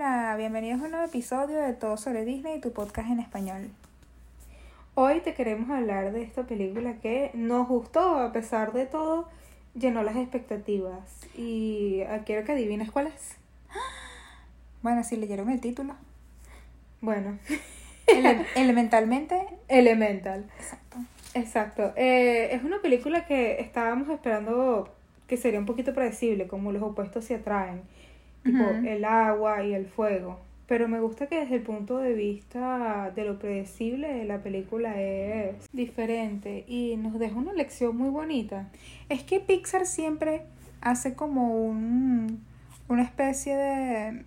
Hola, bienvenidos a un nuevo episodio de Todo sobre Disney, tu podcast en español. Hoy te queremos hablar de esta película que nos gustó, a pesar de todo, llenó las expectativas. Y quiero que adivines cuál es. Bueno, si leyeron el título. Bueno, Ele- elementalmente. Elemental. Exacto. Exacto. Eh, es una película que estábamos esperando que sería un poquito predecible, como los opuestos se atraen, tipo el agua y el fuego. Pero me gusta que desde el punto de vista de lo predecible, la película es diferente y nos deja una lección muy bonita. Es que Pixar siempre hace como un, una especie de...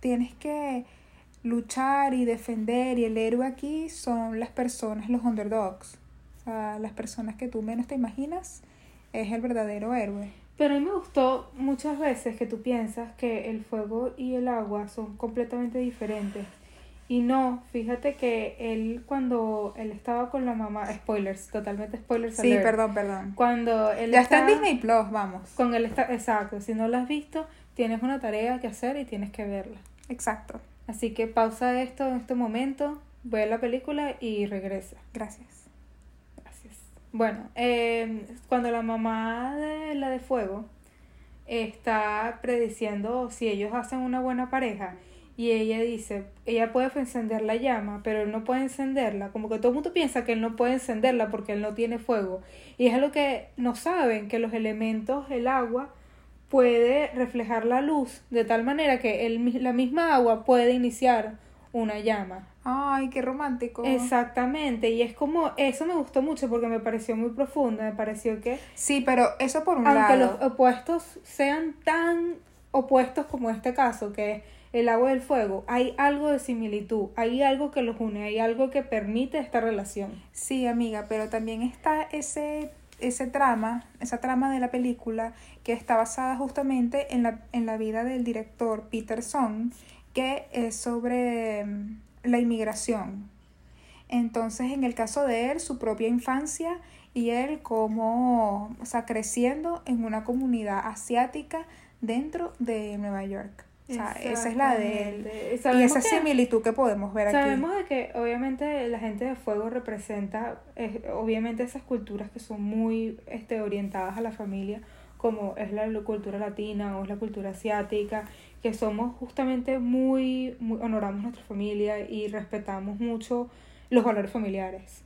Tienes que luchar y defender y el héroe aquí son las personas, los underdogs. O sea, las personas que tú menos te imaginas es el verdadero héroe. Pero a mí me gustó muchas veces que tú piensas que el fuego y el agua son completamente diferentes. Y no, fíjate que él cuando él estaba con la mamá, spoilers, totalmente spoilers. Sí, alert. perdón, perdón. Cuando él Ya está en Disney Plus, vamos. Con él está, exacto, si no la has visto, tienes una tarea que hacer y tienes que verla. Exacto. Así que pausa esto en este momento, ve la película y regresa. Gracias. Bueno, eh, cuando la mamá de la de fuego está prediciendo si ellos hacen una buena pareja y ella dice, ella puede encender la llama, pero él no puede encenderla, como que todo el mundo piensa que él no puede encenderla porque él no tiene fuego. Y es algo que no saben, que los elementos, el agua, puede reflejar la luz de tal manera que el, la misma agua puede iniciar una llama. Ay, qué romántico. Exactamente, y es como, eso me gustó mucho porque me pareció muy profunda, me pareció que Sí, pero eso por un aunque lado. los opuestos sean tan opuestos como este caso, que es el agua y el fuego, hay algo de similitud, hay algo que los une, hay algo que permite esta relación. Sí, amiga, pero también está ese, ese trama, esa trama de la película que está basada justamente en la, en la vida del director Peterson, que es sobre mm, la inmigración. Entonces, en el caso de él, su propia infancia y él como, o sea, creciendo en una comunidad asiática dentro de Nueva York. O sea, esa es la de él. Y esa que- similitud que podemos ver aquí. Sabemos de que obviamente la gente de fuego representa eh, obviamente esas culturas que son muy este, orientadas a la familia, como es la cultura latina o es la cultura asiática, que somos justamente muy, muy honoramos nuestra familia y respetamos mucho los valores familiares.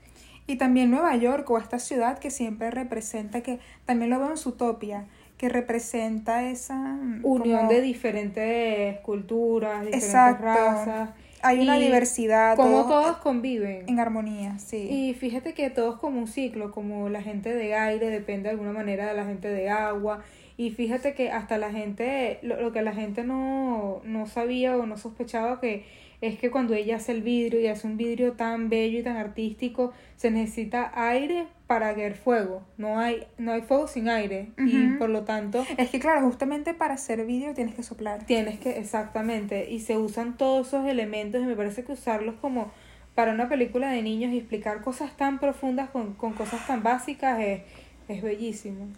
Y también Nueva York o esta ciudad que siempre representa, que también lo veo en Zootopia, que representa esa mm, Unión como- de diferentes culturas, diferentes Exacto. razas. Hay una diversidad, Como todo todos conviven. en armonía, sí. Y fíjate que todo es como un ciclo, como la gente de aire depende de alguna manera de la gente de agua. Y fíjate que hasta la gente, lo, lo que la gente no, no sabía o no sospechaba que es que cuando ella hace el vidrio y hace un vidrio tan bello y tan artístico, se necesita aire para haber fuego. No hay, no hay fuego sin aire. Y por lo tanto, Es que claro, justamente para hacer vídeo tienes que soplar. Tienes que, exactamente, y se usan todos esos elementos y me parece que usarlos como para una película de niños y explicar cosas tan profundas con, con cosas tan básicas es, es bellísimo.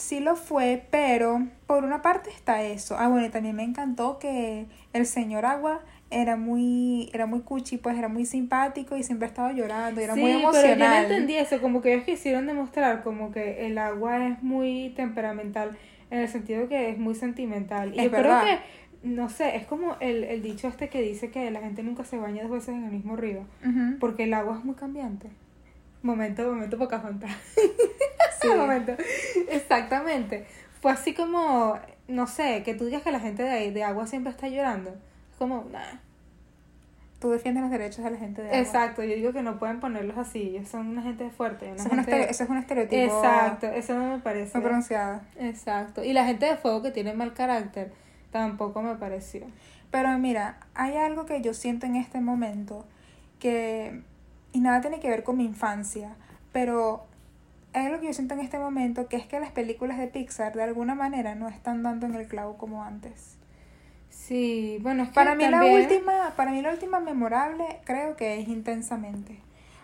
Sí lo fue, pero por una parte está eso. Ah, bueno, y también me encantó que el señor Agua era muy, era muy cuchi, pues era muy simpático y siempre estaba llorando, y era sí, muy pero yo no emocional. entendí eso, como que ellos quisieron demostrar como que el agua es muy temperamental en el sentido que es muy sentimental. Y Es yo verdad. creo que, no sé, es como el, el dicho este que dice que la gente nunca se baña dos veces en el mismo río. Porque el agua es muy cambiante. Momento, momento Pocahontas. Sí. momento. Exactamente. Fue así como, no sé, que tú digas que la gente de, de agua siempre está llorando. Es como, nah. Tú defiendes los derechos de la gente de agua. Exacto, yo digo que no pueden ponerlos así. Ellos son una gente fuerte. Una Eso es, un gente- estere- eso es un estereotipo Exacto, eso no me parece. muy pronunciado. Exacto. Y la gente de fuego que tiene mal carácter tampoco me pareció. Pero mira, hay algo que yo siento en este momento que, y nada tiene que ver con mi infancia, pero hay algo que yo siento en este momento que es que las películas de Pixar de alguna manera no están dando en el clavo como antes. Sí, bueno, es que Para mí la última, para mí la última memorable creo que es intensamente.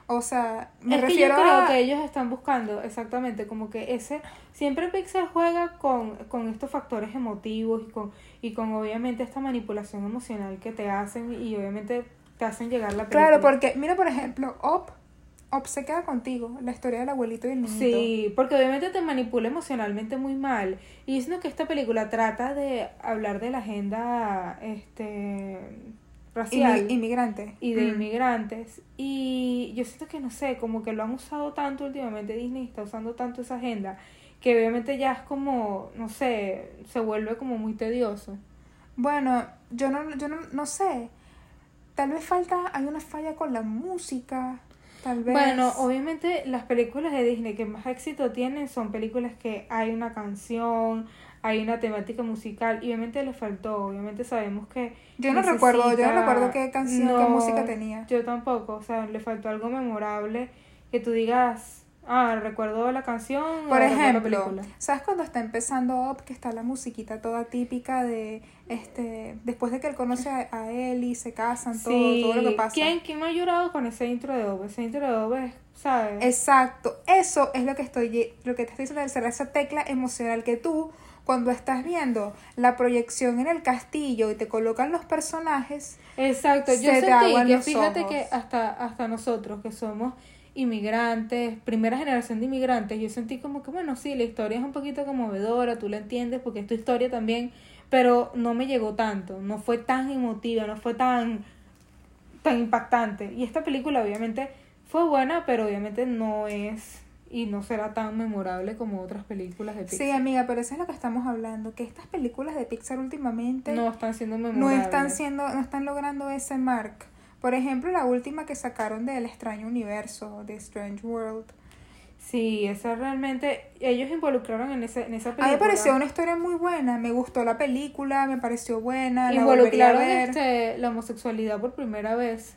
O sea, me es que refiero yo creo a... que ellos están buscando exactamente como que ese siempre Pixar juega con, con estos factores emotivos y con y con obviamente esta manipulación emocional que te hacen y obviamente te hacen llegar la película. Claro, porque mira por ejemplo, Op, Op se queda contigo, la historia del abuelito y el niñito. Sí, porque obviamente te manipula emocionalmente muy mal. Y diciendo que esta película trata de hablar de la agenda este racial Inmi- inmigrante. y de Mm. inmigrantes. Y yo siento que no sé, como que lo han usado tanto últimamente, Disney está usando tanto esa agenda, que obviamente ya es como, no sé, se vuelve como muy tedioso. Bueno, yo no, yo no, no sé. Tal vez falta, hay una falla con la música. Tal vez. Bueno, obviamente las películas de Disney que más éxito tienen son películas que hay una canción, hay una temática musical y obviamente le faltó, obviamente sabemos que yo no recuerdo, yo no recuerdo qué canción, qué No, música tenía. Yo tampoco, o sea, le faltó algo memorable que tú digas, ah, recuerdo la canción Por la ejemplo. ¿sabes cuando está empezando Up que está la musiquita toda típica de este después de que él conoce a, él y se casan, todo, Sí, todo lo que pasa? ¿Quién, ¿Quién me ha llorado con ese intro de Ove? Ese intro de Ove, ¿sabes? Exacto, eso es lo que estoy lo que te estoy diciendo cerrar esa tecla emocional que tú cuando estás viendo la proyección en el castillo y te colocan los personajes, Exacto, yo se te sentí aguan que fíjate ojos. que hasta, hasta nosotros que somos inmigrantes, primera generación de inmigrantes, yo sentí como que bueno, sí, la historia es un poquito conmovedora, tú la entiendes porque es tu historia también, pero no me llegó tanto, no fue tan emotiva, no fue tan tan impactante. Y esta película obviamente fue buena, pero obviamente no es y no será tan memorable como otras películas de Pixar. Sí, amiga, pero eso es lo que estamos hablando, que estas películas de Pixar últimamente no están siendo no memorables. están siendo, no están logrando ese mark. Por ejemplo, la última que sacaron del extraño universo, de Strange World. Sí, esa realmente ellos involucraron en esa en esa A película. mí me pareció una historia muy buena, me gustó la película, me pareció buena, la a involucraron ver. este, la homosexualidad por primera vez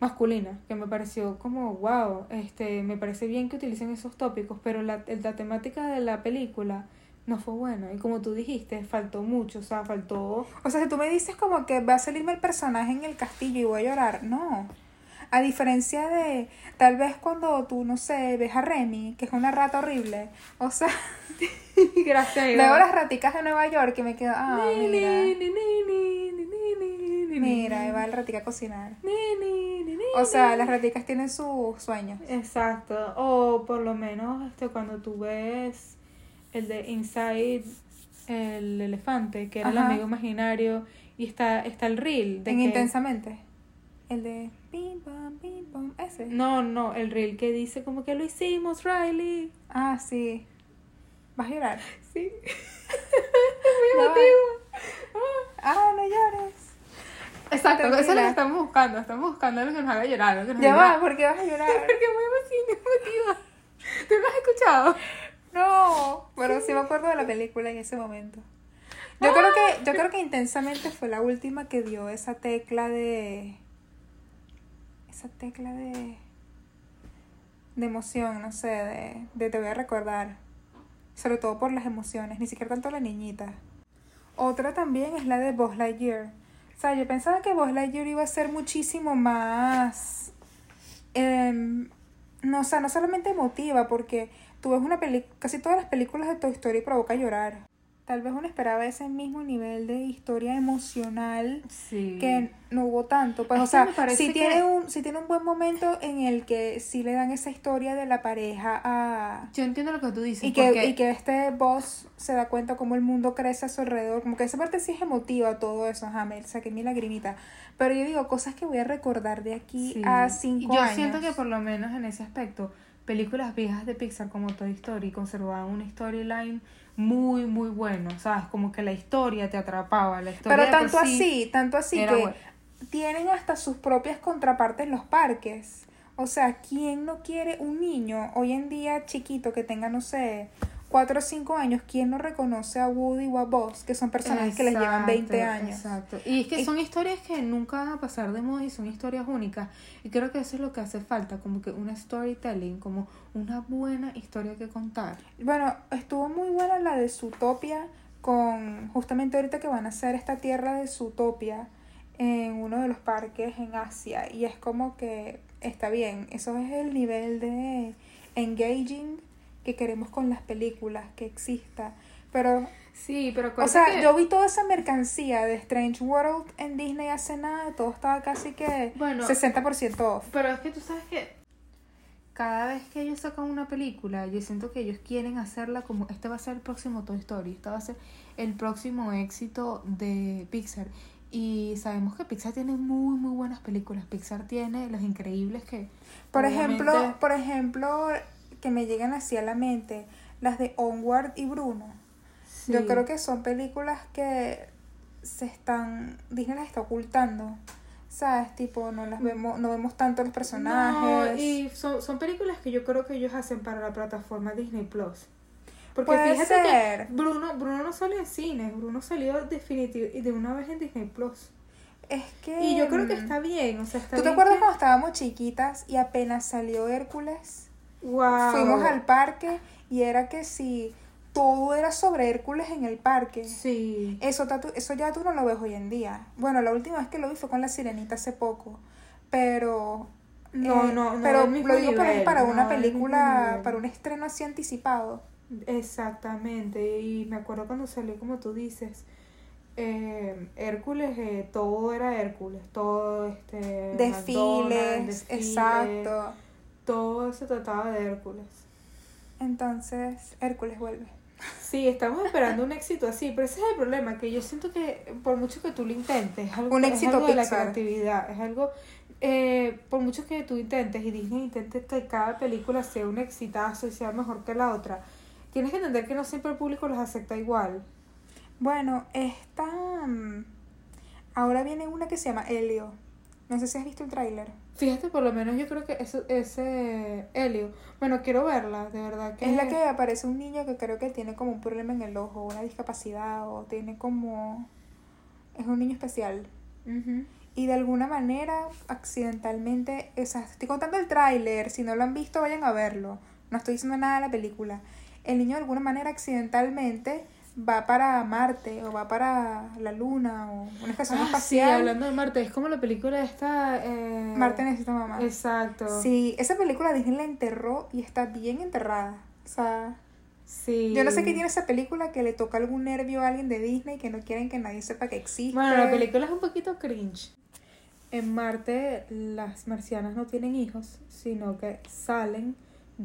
masculina, que me pareció como wow, este, me parece bien que utilicen esos tópicos, pero la, el- la temática de la película no fue buena y como tú dijiste, faltó mucho, o sea, faltó O sea, si tú me dices como que va a salirme el personaje en el castillo y voy a llorar, no. A diferencia de tal vez cuando tú, no sé, ves a Remy, que es una rata horrible. O sea, gracias. veo las raticas de Nueva York y me quedo, ah, mira, mira, ahí va el ratica a cocinar. O sea, las raticas tienen sus sueños. Exacto, o por lo menos este cuando tú ves el de Inside el elefante, que era el amigo imaginario y está está el reel de En que- intensamente. El de pim pam, pim pam, ese. No, no, el reel que dice como que lo hicimos, Riley. Ah, sí. ¿Vas a llorar? Sí. Muy emotivo. Ah, no llores. Exacto, eso es lo que estamos buscando, estamos buscando lo que nos haga llorar, nos Ya haga- va, ¿por qué vas a llorar? Porque muy emoción- emotiva. ¿Tú lo has escuchado? No, pero sí me acuerdo de la película en ese momento. Yo creo que, yo creo que intensamente fue la última que dio esa tecla de. Esa tecla de. de emoción, no sé, de, de te voy a recordar. Sobre todo por las emociones, ni siquiera tanto la niñita. Otra también es la de Buzz Lightyear. O sea, yo pensaba que Buzz Lightyear iba a ser muchísimo más. em, no, o sea, no solamente emotiva, porque tú ves una película, casi todas las películas de Toy Story provoca llorar. Tal vez uno esperaba ese mismo nivel de historia emocional Sí. que no hubo tanto. Pues, Es o sea, si que- tiene, un, si tiene un buen momento en el que sí le dan esa historia de la pareja a... Yo entiendo lo que tú dices. Y que, porque- y que este boss se da cuenta cómo el mundo crece a su alrededor. Como que esa parte sí es emotiva, todo eso. Ajá, me saqué mi lagrimita. Pero yo digo, cosas que voy a recordar de aquí Sí. a cinco Yo años. siento que por lo menos en ese aspecto, películas viejas de Pixar como Toy Story conservaban una storyline muy, muy bueno. ¿Sabes? Como que la historia te atrapaba. La historia Pero tanto sí así, tanto así que buena. tienen hasta sus propias contrapartes en los parques. O sea, ¿quién no quiere un niño hoy en día chiquito que tenga, no sé, 4 o 5 años? ¿Quién no reconoce a Woody o a Buzz, que son personajes que les llevan 20 Exacto, años? Exacto. Y es que Y- son historias que nunca van a pasar de moda y son historias únicas. Y creo que eso es lo que hace falta, como que una storytelling, como una buena historia que contar. Bueno, estuvo muy buena la de Zootopia con justamente ahorita que van a hacer esta tierra de Zootopia en uno de los parques en Asia y es como que está bien. Eso es el nivel de engaging que queremos con las películas, que exista. Pero, Sí, pero o sea, que- yo vi toda esa mercancía de Strange World en Disney hace nada, todo estaba casi que Bueno. 60% off. Pero es que tú sabes que cada vez que ellos sacan una película, yo siento que ellos quieren hacerla como este va a ser el próximo Toy Story, este va a ser el próximo éxito de Pixar. Y sabemos que Pixar tiene muy muy buenas películas. Pixar tiene Los Increíbles que Por obviamente- ejemplo, por ejemplo, que me llegan así a la mente, las de Onward y Bruno. Yo creo que son películas que se están, Disney las está ocultando. ¿Sabes? Tipo, no las vemos, no vemos tanto los personajes. No, y son, son películas que yo creo que ellos hacen para la plataforma Disney Plus. Porque Puede fíjate ser. que Bruno, Bruno no salió en cines, Bruno salió definitivo y de una vez en Disney Plus. Es que. Y yo creo que mm, está bien, o sea, está ¿Tú te acuerdas que- cuando estábamos chiquitas y apenas salió Hércules? Wow. Fuimos al parque y era que si todo era sobre Hércules en el parque. Sí. Eso, eso ya tú no lo ves hoy en día. Bueno, la última vez que lo vi fue con la sirenita hace poco. Pero. No, eh, no, no Pero lo digo nivel, para no una película, para un estreno así anticipado. Exactamente, y me acuerdo cuando salió, como tú dices, eh, Hércules, eh, todo era Hércules, todo este... Desfiles, McDonald's, desfile, exacto. Todo se trataba de Hércules. Entonces, Hércules vuelve. Sí, estamos esperando un éxito así, pero ese es el problema, que yo siento que por mucho que tú lo intentes, es algo, Un es éxito algo de la creatividad, es algo, eh, por mucho que tú intentes y Disney intente que cada película sea un exitazo y sea mejor que la otra, tienes que entender que no siempre el público los acepta igual. Bueno, esta. mm, Ahora viene una que se llama Helio. No sé si has visto el tráiler. Fíjate, por lo menos yo creo que eso, ese Helio, bueno, quiero verla, de verdad que... Es la que aparece un niño que creo que tiene como un problema en el ojo, una discapacidad, o tiene como. Es un niño especial. Y de alguna manera, accidentalmente, o sea, estoy contando el tráiler, si no lo han visto, vayan a verlo. No estoy diciendo nada de la película. El niño de alguna manera, accidentalmente, va para Marte, o va para la Luna, o una estación Ah, sí, espacial. hablando de Marte, es como la película esta... Eh... Marte necesita mamá. Exacto. Sí, esa película Disney la enterró y está bien enterrada. O sea, Sí. yo no sé qué tiene esa película que le toca algún nervio a alguien de Disney que no quieren que nadie sepa que existe. Bueno, la película es un poquito cringe. En Marte las marcianas no tienen hijos, sino que salen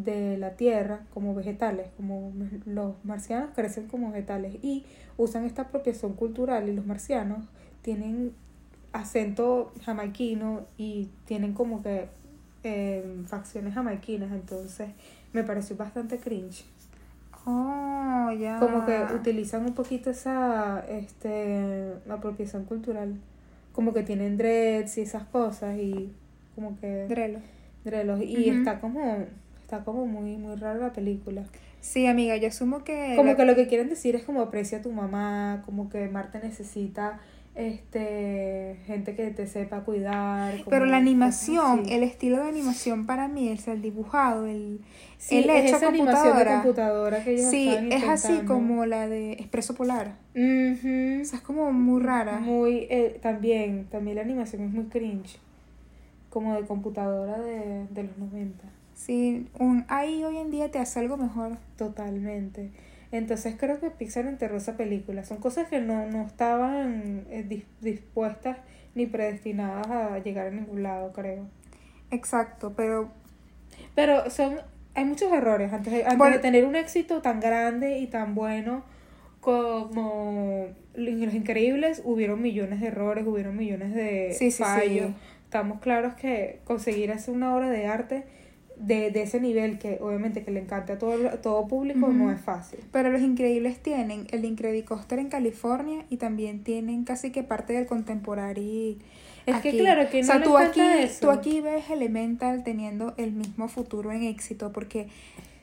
de la Tierra como vegetales, como los marcianos crecen como vegetales y usan esta apropiación cultural y los marcianos tienen acento jamaiquino y tienen como que eh, facciones jamaiquinas, entonces me pareció bastante cringe. Oh, ya. Como que utilizan un poquito esa este apropiación cultural. Como que tienen dreads y esas cosas y como que Drelo. drelos y está como está como muy muy rara la película. Sí, amiga, yo asumo que. Como la- que lo que quieren decir es como aprecia a tu mamá, como que Marte necesita este gente que te sepa cuidar. como Pero la animación, el estilo de animación para mí, es el dibujado, el, Sí, el es hecho a esa animación de computadora. computadora que ellos Sí, es así como la de Expreso Polar. Ujú. O sea, es como muy rara. Muy, eh, también, también la animación es muy cringe. Como de computadora de, de los 90. Sí, un ahí hoy en día te hace algo mejor. Totalmente. Entonces creo que Pixar enterró esa película. Son cosas que no, no estaban eh, dis- dispuestas ni predestinadas a llegar a ningún lado, creo. Exacto, pero Pero son, hay muchos errores. Antes de, antes de tener un éxito tan grande y tan bueno como Los Increíbles, hubieron millones de errores, hubieron millones de Sí, sí, fallos. sí. Estamos claros que conseguir hacer una obra de arte de, de ese nivel, que obviamente que le encante a todo, a todo público, no es fácil. Pero los increíbles tienen el Incredicoaster en California y también tienen casi que parte del Contemporary. Es que claro, que o sea, no tú encanta aquí, eso. tú aquí ves Elemental teniendo el mismo futuro en éxito porque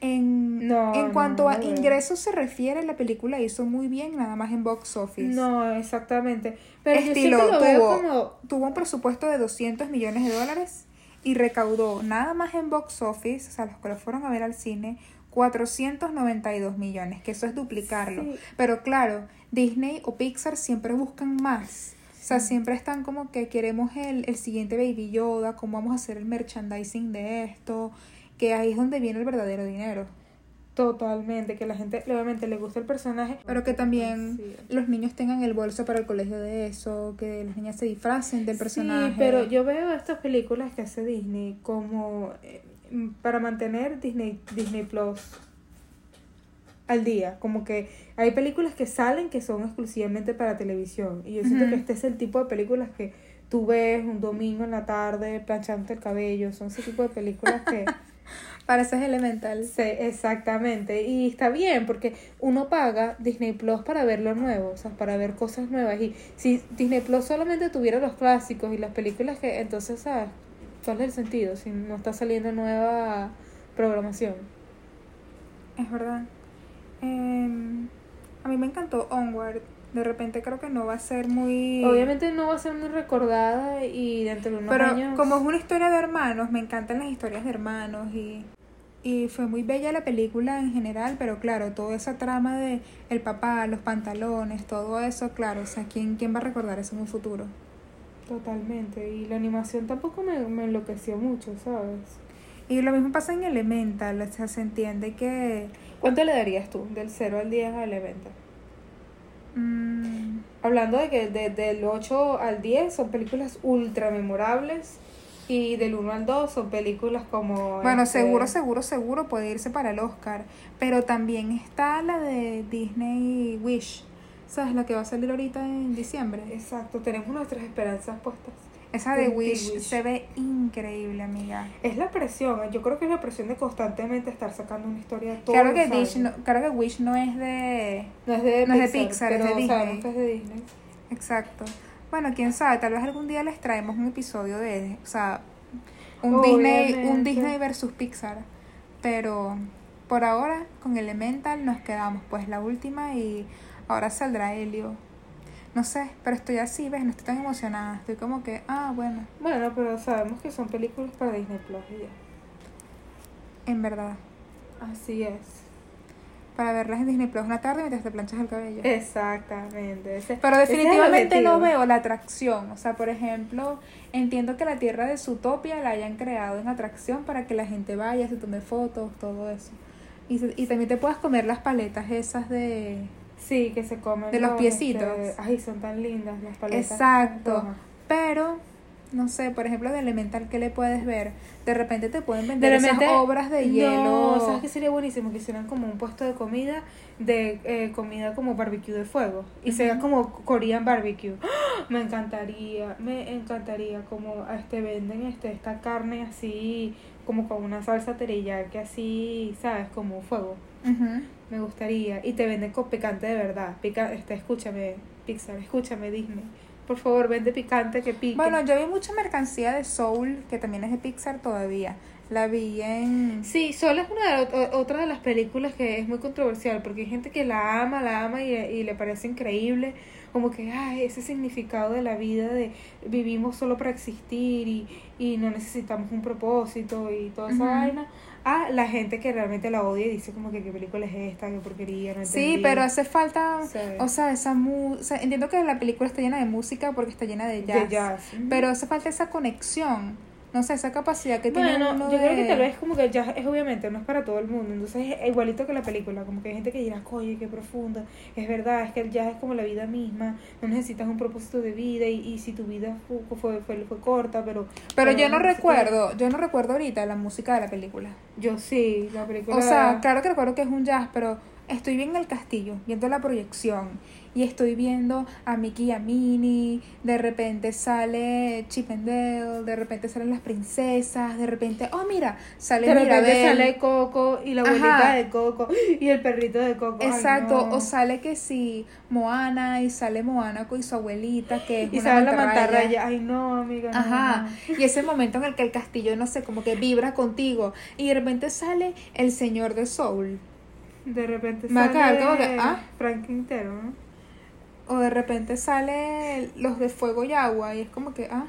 en, No, en no, cuanto no a veo. ingresos se refiere, la película hizo muy bien nada más en box office. No, exactamente. Pero yo Estilo, siempre lo veo tuvo, como... tuvo un presupuesto de 200 millones de dólares y recaudó nada más en box office, o sea, los que lo fueron a ver al cine, 492 millones, que eso es duplicarlo. Sí. Pero claro, Disney o Pixar siempre buscan más. O sea, siempre están como que queremos el, el siguiente Baby Yoda, cómo vamos a hacer el merchandising de esto, que ahí es donde viene el verdadero dinero. Totalmente, que la gente obviamente le gusta el personaje. Pero que también Sí. los niños tengan el bolso para el colegio de eso, que las niñas se disfracen del personaje. Sí, pero yo veo estas películas que hace Disney como eh, para mantener Disney, Disney Plus al día. Como que hay películas que salen que son exclusivamente para televisión. Y yo siento que este es el tipo de películas que tú ves un domingo en la tarde planchándote el cabello. Son ese tipo de películas que... Para eso es elemental. Sí, exactamente. Y está bien porque uno paga Disney Plus para ver lo nuevo, o sea, para ver cosas nuevas. Y si Disney Plus solamente tuviera los clásicos y las películas que, entonces, ¿sabes? ¿Cuál es el sentido si no está saliendo nueva programación? Es verdad. Em, a mí me encantó Onward. De repente creo que no va a ser muy... Obviamente no va a ser muy recordada y dentro de unos Pero años... como es una historia de hermanos, me encantan las historias de hermanos y, y fue muy bella la película en general, pero claro, toda esa trama de el papá, los pantalones, todo eso, claro, o sea, ¿quién, quién va a recordar eso en un futuro? Totalmente. Y la animación tampoco me, me enloqueció mucho, ¿sabes? Y lo mismo pasa en Elemental, o sea, se entiende que... ¿Cuánto le darías tú del 0 al 10 al evento? mm, Hablando de que de- del 8 al 10 son películas ultra memorables y del 1 al 2 son películas como... bueno, este, seguro, seguro, seguro puede irse para el Oscar, pero también está la de Disney Wish, ¿sabes? La que va a salir ahorita en diciembre. Exacto, tenemos nuestras esperanzas puestas. Esa de Wish, Wish. se ve increíble, amiga. Es la presión, yo creo que es la presión de constantemente estar sacando una historia todo Claro que, Dish no, claro que Wish no es de... No es de no es de Pixar, Pixar, es pero de Disney. sabemos que es de Disney. Exacto. Bueno, quién sabe, tal vez algún día les traemos un episodio de, o sea, un Obviamente. Disney, un Disney versus Pixar. Pero por ahora con Elemental nos quedamos, pues la última y ahora saldrá Helio. No sé, pero estoy así, ves, no estoy tan emocionada. Estoy como que, ah, bueno, Bueno, pero sabemos que son películas para Disney Plus y ya. en verdad. Así es. Para verlas en Disney Plus una tarde mientras te planchas el cabello. Exactamente. ese- Pero definitivamente no veo la atracción. O sea, por ejemplo, entiendo que la tierra de Zootopia la hayan creado en atracción para que la gente vaya, se tome fotos, todo eso. Y, se- y también te puedas comer las paletas esas de... Sí, que se comen. De los piecitos. este, ay, son tan lindas las paletas. Exacto. rojas. Pero, no sé, por ejemplo, de Elemental, ¿qué le puedes ver? De repente te pueden vender De esas obras de hielo. ¿sabes qué sería buenísimo? Que hicieran como un puesto de comida, de eh, comida como barbecue de fuego. Y sea como Korean barbecue. ¡Ah! Me encantaría, me encantaría como este venden este esta carne así, como con una salsa teriyaki así, ¿sabes? Como fuego. Ujú. Me gustaría. Y te venden con picante de verdad. Pica, este, escúchame, Pixar, escúchame, Disney. Por favor, vende picante que pique. Bueno, yo vi mucha mercancía de Soul, que también es de Pixar todavía. La vi en... Sí, Soul es una de, otra de las películas que es muy controversial porque hay gente que la ama, la ama y, y le parece increíble, como que ay, ese significado de la vida de vivimos solo para existir y, y no necesitamos un propósito y toda esa vaina, a la gente que realmente la odia y dice como que qué película es esta, qué porquería, no Sí, pero hace falta, Sí. o sea, esa mu o sea, entiendo que la película está llena de música porque está llena de jazz, De jazz. Ujú. pero hace falta esa conexión, no sé, esa capacidad que tiene Bueno, uno yo creo que tal vez como que ya es obviamente, no es para todo el mundo, entonces es igualito que la película, como que hay gente que dirá, oye, qué profunda, es verdad, es que el jazz es como la vida misma, no necesitas un propósito de vida y, y si tu vida fue, fue, fue, fue corta, pero... Pero yo no recuerdo, yo no recuerdo ahorita la música de la película. Yo sí, la película... O sea, claro que recuerdo que es un jazz, pero estoy bien en el castillo, viendo la proyección. Y estoy viendo a Mickey y a Minnie. De repente sale Chip and Dale. De repente salen las princesas. De repente, oh, mira, sale de repente Mirabel. sale Coco y la abuelita Ajá. de Coco y el perrito de Coco. ay, Exacto, no. o sale que sí, Moana y sale Moana con su abuelita que es Y una sale la mantarraya. ay no, amiga. no, Ajá, no. y ese momento en el que el castillo, no sé, como que vibra contigo y de repente sale el señor de Soul De repente sale que, ah. Frank Quintero, ¿no? O de repente sale los de fuego y agua y es como que, ah,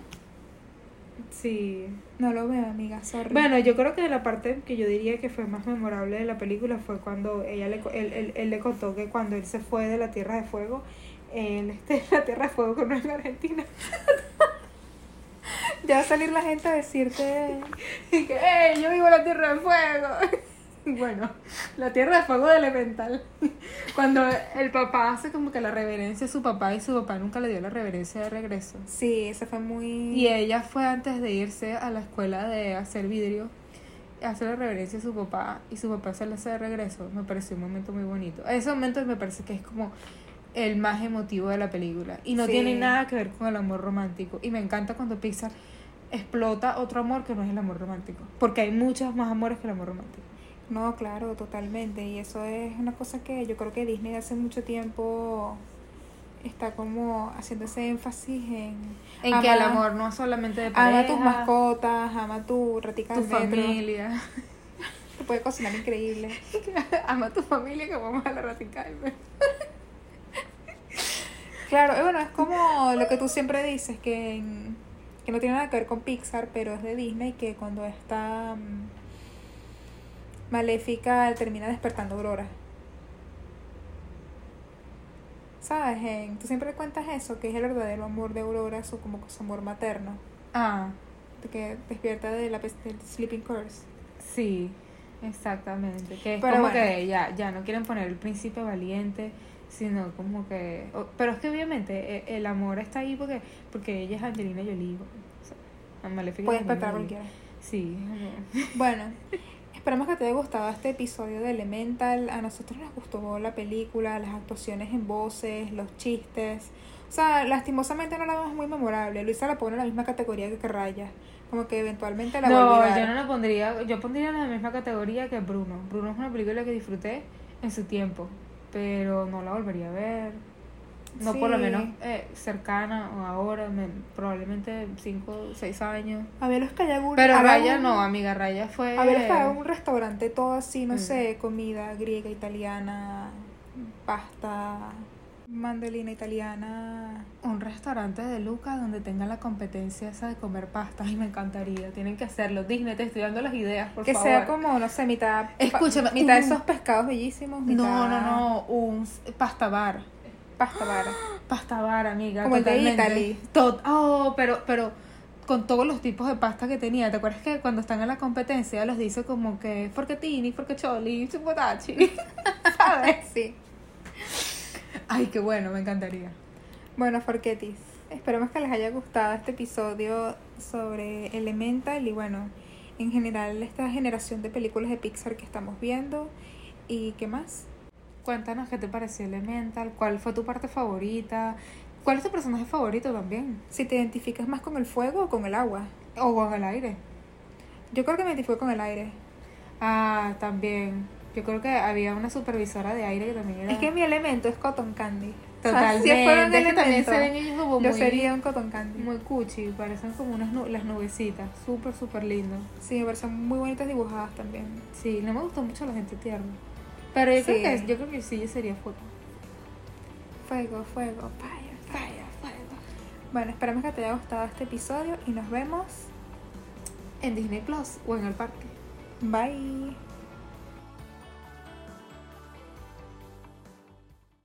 Sí. no lo veo, amiga, sorry. Bueno, yo creo que la parte que yo diría que fue más memorable de la película fue cuando ella le, él, él, él le contó que cuando él se fue de la Tierra de Fuego, el, este, la Tierra de Fuego con en Argentina. ya va a salir la gente a decirte y que, ¡eh! Yo vivo en la Tierra de Fuego. Bueno, la tierra de fuego de elemental. Cuando el papá hace como que la reverencia a su papá y su papá nunca le dio la reverencia de regreso. Sí, eso fue muy... Y ella fue antes de irse a la escuela de hacer vidrio, hacer la reverencia a su papá y su papá se le hace de regreso. Me pareció un momento muy bonito. Ese momento me parece que es como el más emotivo de la película. Y no Sí. tiene nada que ver con el amor romántico. Y me encanta cuando Pixar explota otro amor que no es el amor romántico. Porque hay muchos más amores que el amor romántico. No, claro, totalmente. Y eso es una cosa que yo creo que Disney hace mucho tiempo está como haciendo ese énfasis en... En que el amor no es solamente de pareja, Ama tus mascotas, ama tu ratica tu metro. familia. Te puede cocinar increíble. ama tu familia que vamos a la radical. Claro, bueno, es como lo que tú siempre dices, que, en- que no tiene nada que ver con Pixar, pero es de Disney, que cuando está mm, maléfica termina despertando Aurora. ¿Sabes? Tú siempre cuentas eso, que es el verdadero amor de Aurora, su, como su amor materno, Ah, que despierta de la del Sleeping Curse. sí, exactamente. Que es Pero como bueno. que ya, ya no quieren poner el príncipe valiente, sino como que... pero es que obviamente eh, el amor está ahí porque porque ella es Angelina Jolie. O sea, Puede despertar cualquiera. Sí. Bueno, esperamos que te haya gustado este episodio de Elemental. A nosotros nos gustó la película, las actuaciones en voces, los chistes. O sea, lastimosamente no la vemos muy memorable. Luisa la pone en la misma categoría que Raya. Como que eventualmente la va a No, yo no la pondría, yo pondría en la misma categoría que Bruno. Bruno es una película que disfruté en su tiempo, pero no la volvería a ver. No por lo menos eh, cercana o ahora, me- probablemente 5 o 6 años. A ver, los que haya un- Pero Raya un- no, amiga, Raya fue... A ver, que haga un restaurante todo así, no Mm. sé, comida griega, italiana, pasta, mandelina italiana. un restaurante de Luca donde tenga la competencia esa de comer pasta. Ay, me encantaría. Tienen que hacerlo. Disney, te estoy dando las ideas, por que favor. sea como, no sé, mitad. Escúchame, mitad de esos pescados bellísimos. Mitad No, no, no. Un pasta bar. Pasta vara. Pasta bar, amiga. Como el de totalmente. Italy. Tot- oh, pero, pero con todos los tipos de pasta que tenía. ¿Te acuerdas que cuando están en la competencia los dice como que forquetini, forquecholi, chupotachi? ¿Sabes? Sí. Ay, qué bueno, me encantaría. Bueno, Forquetis, esperemos que les haya gustado este episodio sobre Elemental y bueno, en general esta generación de películas de Pixar que estamos viendo. ¿Y qué más? Cuéntanos qué te pareció Elemental, cuál fue tu parte favorita, cuál es tu personaje favorito también, Si te identificas más con el fuego o con el agua. o con el aire. Yo creo que me identifico con el aire. Ah, también. Yo creo que había una supervisora de aire que también era. Es que mi elemento es cotton candy. Totalmente. O sea, si es que también se ven ellos como yo muy, sería un cotton candy. muy cuchi, parecen como unas nu- las nubecitas, súper, súper lindo. Sí, me parecen muy bonitas dibujadas también. Sí, no me gustó mucho la gente tierna. Pero yo, creo, que, yo creo que sí, yo sería foto. Fuego, fuego, fire, fire, fuego. Bueno, esperamos que te haya gustado este episodio y nos vemos. En Disney Plus o en el parque. Bye.